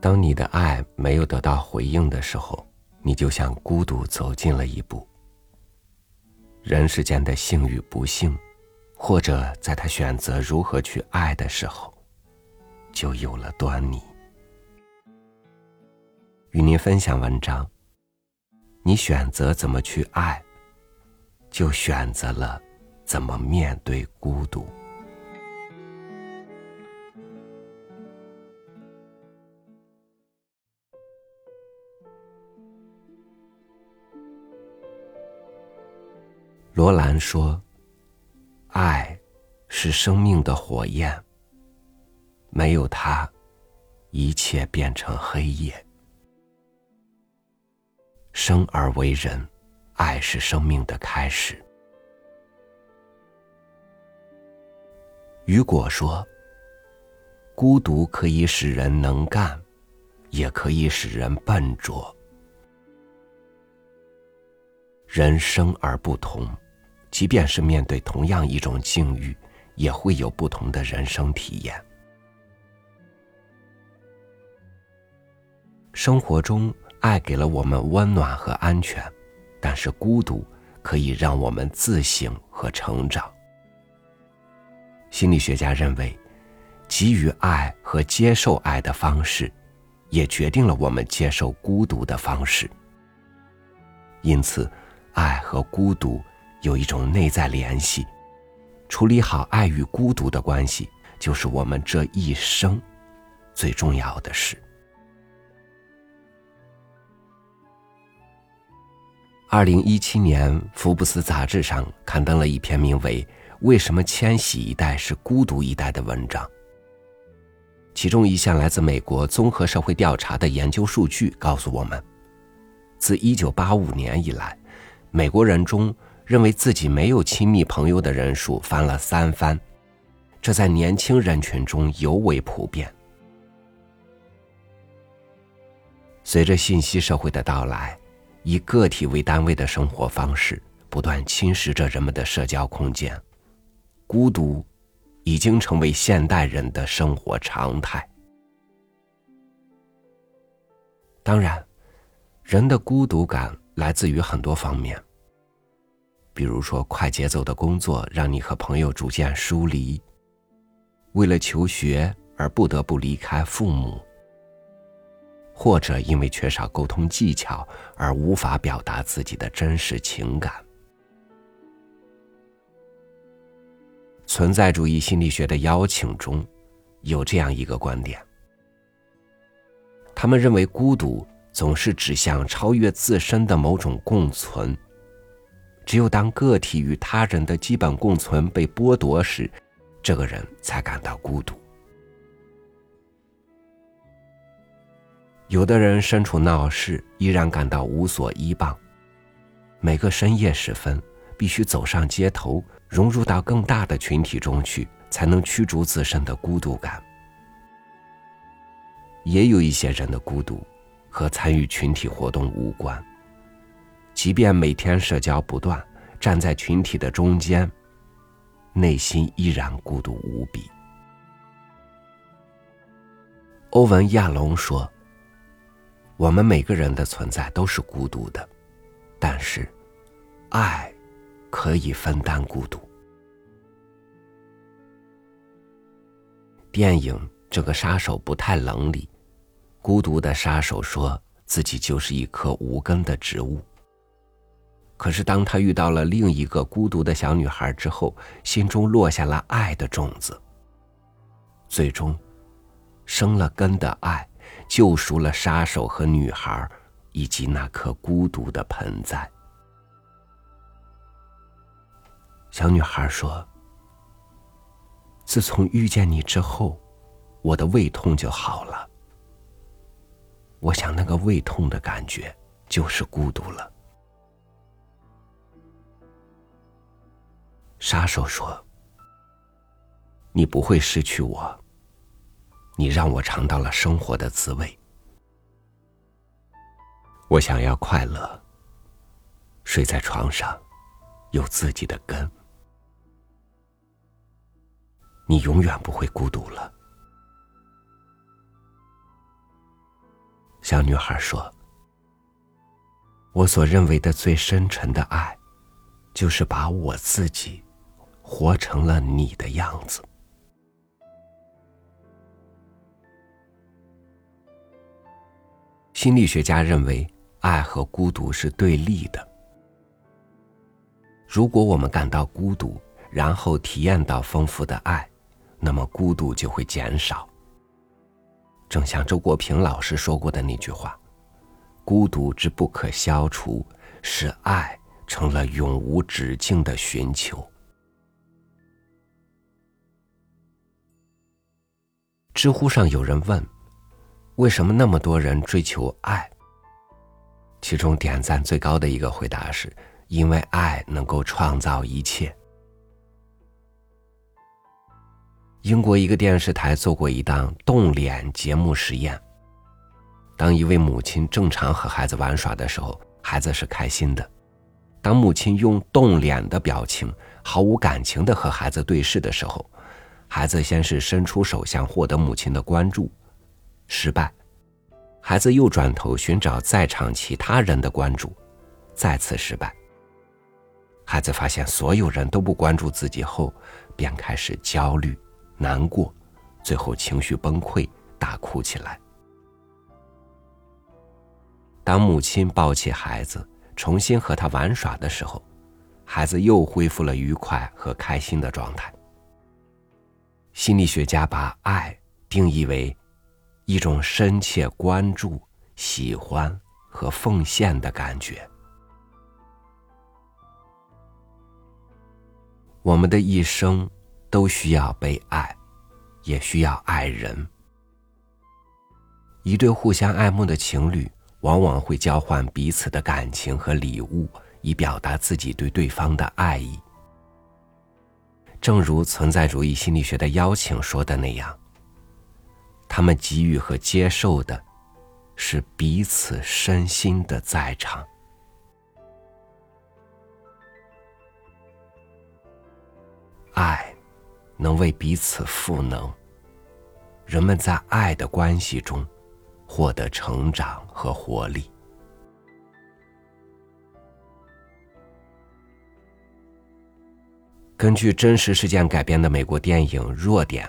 当你的爱没有得到回应的时候，你就向孤独走近了一步。人世间的幸与不幸，或者在他选择如何去爱的时候，就有了端倪。与您分享文章：你选择怎么去爱，就选择了怎么面对孤独。罗兰说：“爱是生命的火焰，没有它，一切变成黑夜。生而为人，爱是生命的开始。”雨果说：“孤独可以使人能干，也可以使人笨拙。”人生而不同，即便是面对同样一种境遇，也会有不同的人生体验。生活中，爱给了我们温暖和安全，但是孤独可以让我们自省和成长。心理学家认为，给予爱和接受爱的方式，也决定了我们接受孤独的方式。因此。爱和孤独有一种内在联系，处理好爱与孤独的关系，就是我们这一生最重要的事。二零一七年，《福布斯》杂志上刊登了一篇名为《为什么千禧一代是孤独一代》的文章，其中一项来自美国综合社会调查的研究数据告诉我们，自一九八五年以来。美国人中认为自己没有亲密朋友的人数翻了三番，这在年轻人群中尤为普遍。随着信息社会的到来，以个体为单位的生活方式不断侵蚀着人们的社交空间，孤独已经成为现代人的生活常态。当然，人的孤独感。来自于很多方面，比如说快节奏的工作让你和朋友逐渐疏离，为了求学而不得不离开父母，或者因为缺少沟通技巧而无法表达自己的真实情感。存在主义心理学的邀请中，有这样一个观点：他们认为孤独。总是指向超越自身的某种共存。只有当个体与他人的基本共存被剥夺时，这个人才感到孤独。有的人身处闹市，依然感到无所依傍。每个深夜时分，必须走上街头，融入到更大的群体中去，才能驱逐自身的孤独感。也有一些人的孤独。和参与群体活动无关。即便每天社交不断，站在群体的中间，内心依然孤独无比。欧文·亚龙说：“我们每个人的存在都是孤独的，但是，爱可以分担孤独。”电影《这个杀手不太冷》里。孤独的杀手说自己就是一棵无根的植物。可是，当他遇到了另一个孤独的小女孩之后，心中落下了爱的种子。最终，生了根的爱救赎了杀手和女孩，以及那颗孤独的盆栽。小女孩说：“自从遇见你之后，我的胃痛就好了。”我想，那个胃痛的感觉就是孤独了。杀手说：“你不会失去我，你让我尝到了生活的滋味。我想要快乐，睡在床上，有自己的根。你永远不会孤独了。”小女孩说：“我所认为的最深沉的爱，就是把我自己活成了你的样子。”心理学家认为，爱和孤独是对立的。如果我们感到孤独，然后体验到丰富的爱，那么孤独就会减少。正像周国平老师说过的那句话：“孤独之不可消除，使爱成了永无止境的寻求。”知乎上有人问：“为什么那么多人追求爱？”其中点赞最高的一个回答是：“因为爱能够创造一切。”英国一个电视台做过一档动脸节目实验。当一位母亲正常和孩子玩耍的时候，孩子是开心的；当母亲用动脸的表情、毫无感情的和孩子对视的时候，孩子先是伸出手想获得母亲的关注，失败；孩子又转头寻找在场其他人的关注，再次失败。孩子发现所有人都不关注自己后，便开始焦虑。难过，最后情绪崩溃，大哭起来。当母亲抱起孩子，重新和他玩耍的时候，孩子又恢复了愉快和开心的状态。心理学家把爱定义为一种深切关注、喜欢和奉献的感觉。我们的一生。都需要被爱，也需要爱人。一对互相爱慕的情侣，往往会交换彼此的感情和礼物，以表达自己对对方的爱意。正如存在主义心理学的邀请说的那样，他们给予和接受的，是彼此身心的在场。爱。能为彼此赋能，人们在爱的关系中获得成长和活力。根据真实事件改编的美国电影《弱点》，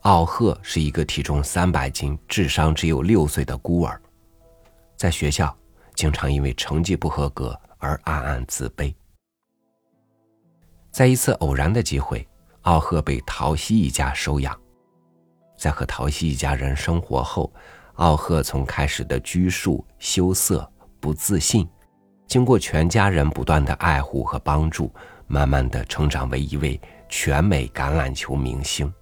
奥赫是一个体重三百斤、智商只有六岁的孤儿，在学校经常因为成绩不合格而暗暗自卑。在一次偶然的机会。奥赫被陶西一家收养，在和陶西一家人生活后，奥赫从开始的拘束、羞涩、不自信，经过全家人不断的爱护和帮助，慢慢的成长为一位全美橄榄球明星。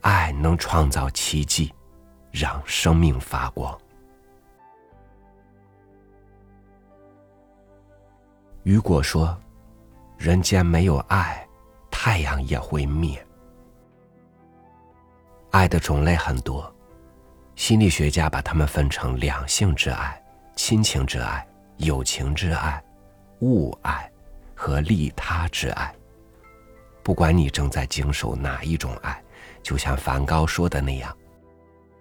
爱能创造奇迹，让生命发光。雨果说。人间没有爱，太阳也会灭。爱的种类很多，心理学家把它们分成两性之爱、亲情之爱、友情之爱、物爱和利他之爱。不管你正在经受哪一种爱，就像梵高说的那样，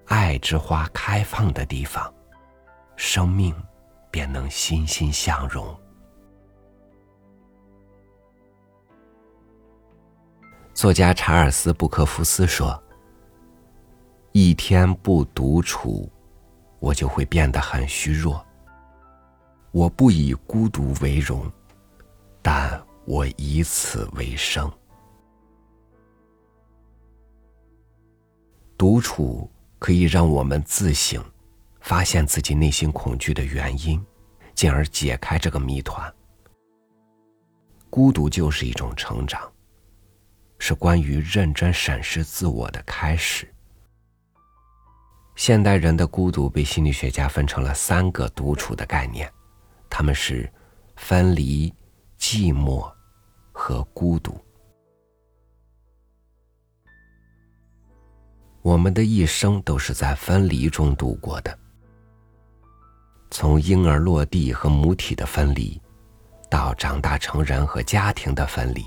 爱之花开放的地方，生命便能欣欣向荣。作家查尔斯·布克福斯说：“一天不独处，我就会变得很虚弱。我不以孤独为荣，但我以此为生。独处可以让我们自省，发现自己内心恐惧的原因，进而解开这个谜团。孤独就是一种成长。”是关于认真审视自我的开始。现代人的孤独被心理学家分成了三个独处的概念，他们是分离、寂寞和孤独。我们的一生都是在分离中度过的，从婴儿落地和母体的分离，到长大成人和家庭的分离。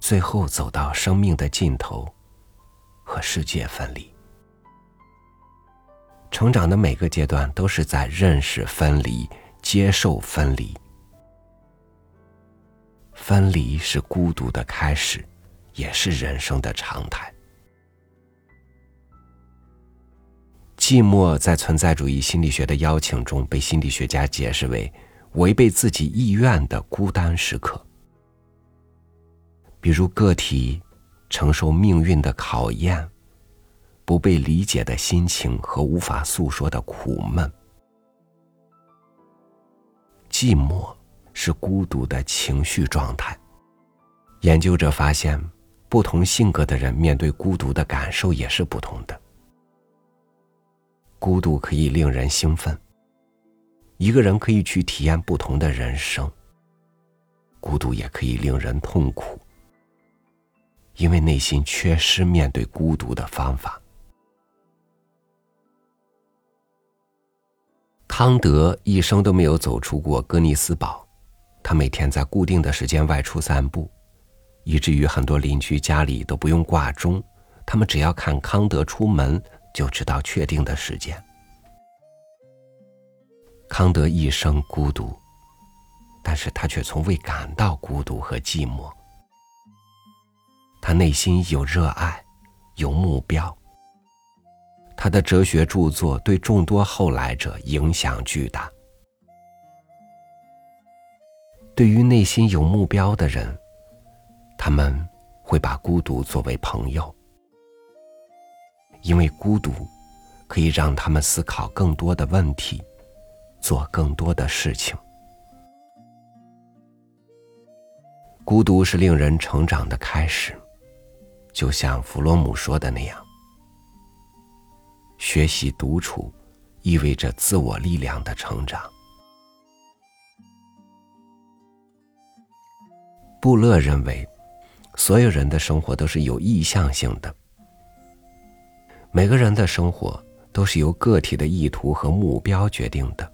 最后走到生命的尽头，和世界分离。成长的每个阶段都是在认识分离、接受分离。分离是孤独的开始，也是人生的常态。寂寞在存在主义心理学的邀请中，被心理学家解释为违背自己意愿的孤单时刻，比如个体承受命运的考验。不被理解的心情和无法诉说的苦闷，寂寞是孤独的情绪状态。研究者发现，不同性格的人面对孤独的感受也是不同的。孤独可以令人兴奋，一个人可以去体验不同的人生；孤独也可以令人痛苦，因为内心缺失面对孤独的方法。康德一生都没有走出过哥尼斯堡，他每天在固定的时间外出散步，以至于很多邻居家里都不用挂钟，他们只要看康德出门就知道确定的时间。康德一生孤独，但是他却从未感到孤独和寂寞。他内心有热爱，有目标。他的哲学著作对众多后来者影响巨大。对于内心有目标的人，他们会把孤独作为朋友，因为孤独可以让他们思考更多的问题，做更多的事情。孤独是令人成长的开始，就像弗洛姆说的那样。学习独处，意味着自我力量的成长。布勒认为，所有人的生活都是有意向性的。每个人的生活都是由个体的意图和目标决定的。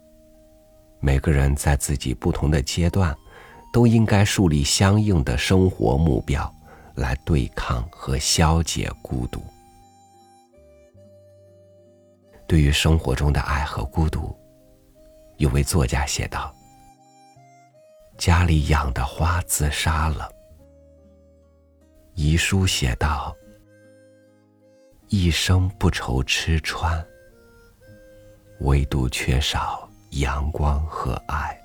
每个人在自己不同的阶段，都应该树立相应的生活目标，来对抗和消解孤独。对于生活中的爱和孤独，有位作家写道：“家里养的花自杀了。”遗书写道：“一生不愁吃穿，唯独缺少阳光和爱。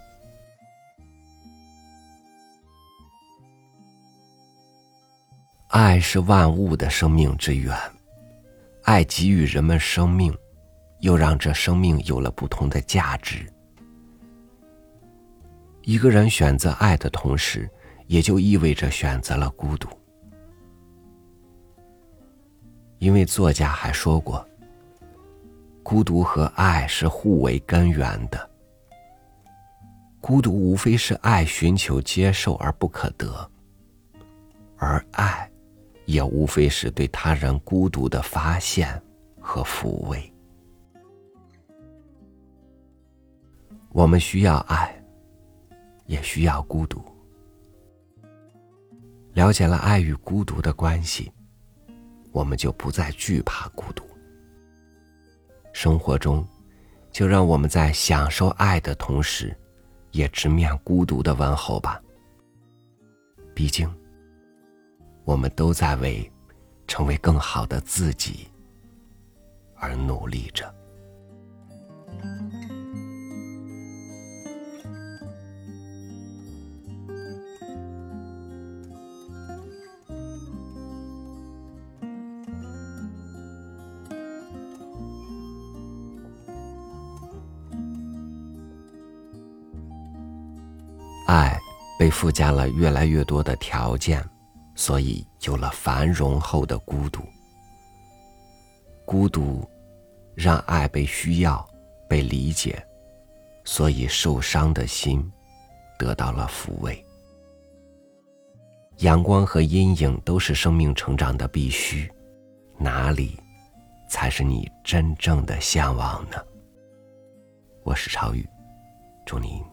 爱是万物的生命之源，爱给予人们生命。”又让这生命有了不同的价值。一个人选择爱的同时，也就意味着选择了孤独。因为作家还说过，孤独和爱是互为根源的。孤独无非是爱寻求接受而不可得，而爱，也无非是对他人孤独的发现和抚慰。我们需要爱，也需要孤独。了解了爱与孤独的关系，我们就不再惧怕孤独。生活中，就让我们在享受爱的同时，也直面孤独的问候吧。毕竟，我们都在为成为更好的自己而努力着。爱被附加了越来越多的条件，所以有了繁荣后的孤独。孤独让爱被需要、被理解，所以受伤的心得到了抚慰。阳光和阴影都是生命成长的必须，哪里才是你真正的向往呢？我是超宇，祝你